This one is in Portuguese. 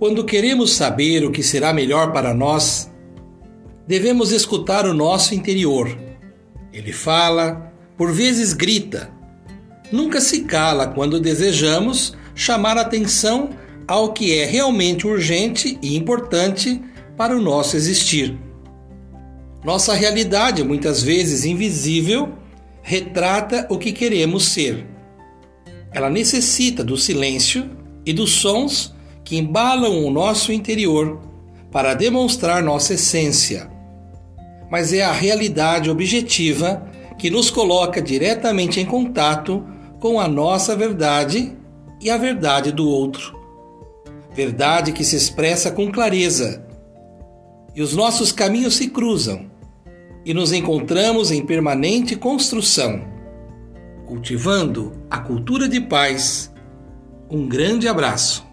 Quando queremos saber o que será melhor para nós, devemos escutar o nosso interior. Ele fala, por vezes grita. Nunca se cala quando desejamos chamar atenção ao que é realmente urgente e importante para o nosso existir. Nossa realidade, muitas vezes invisível, retrata o que queremos ser. Ela necessita do silêncio e dos sons que embalam o nosso interior para demonstrar nossa essência. Mas é a realidade objetiva que nos coloca diretamente em contato com a nossa verdade e a verdade do outro. Verdade que se expressa com clareza. E os nossos caminhos se cruzam e nos encontramos em permanente construção, cultivando a cultura de paz. Um grande abraço.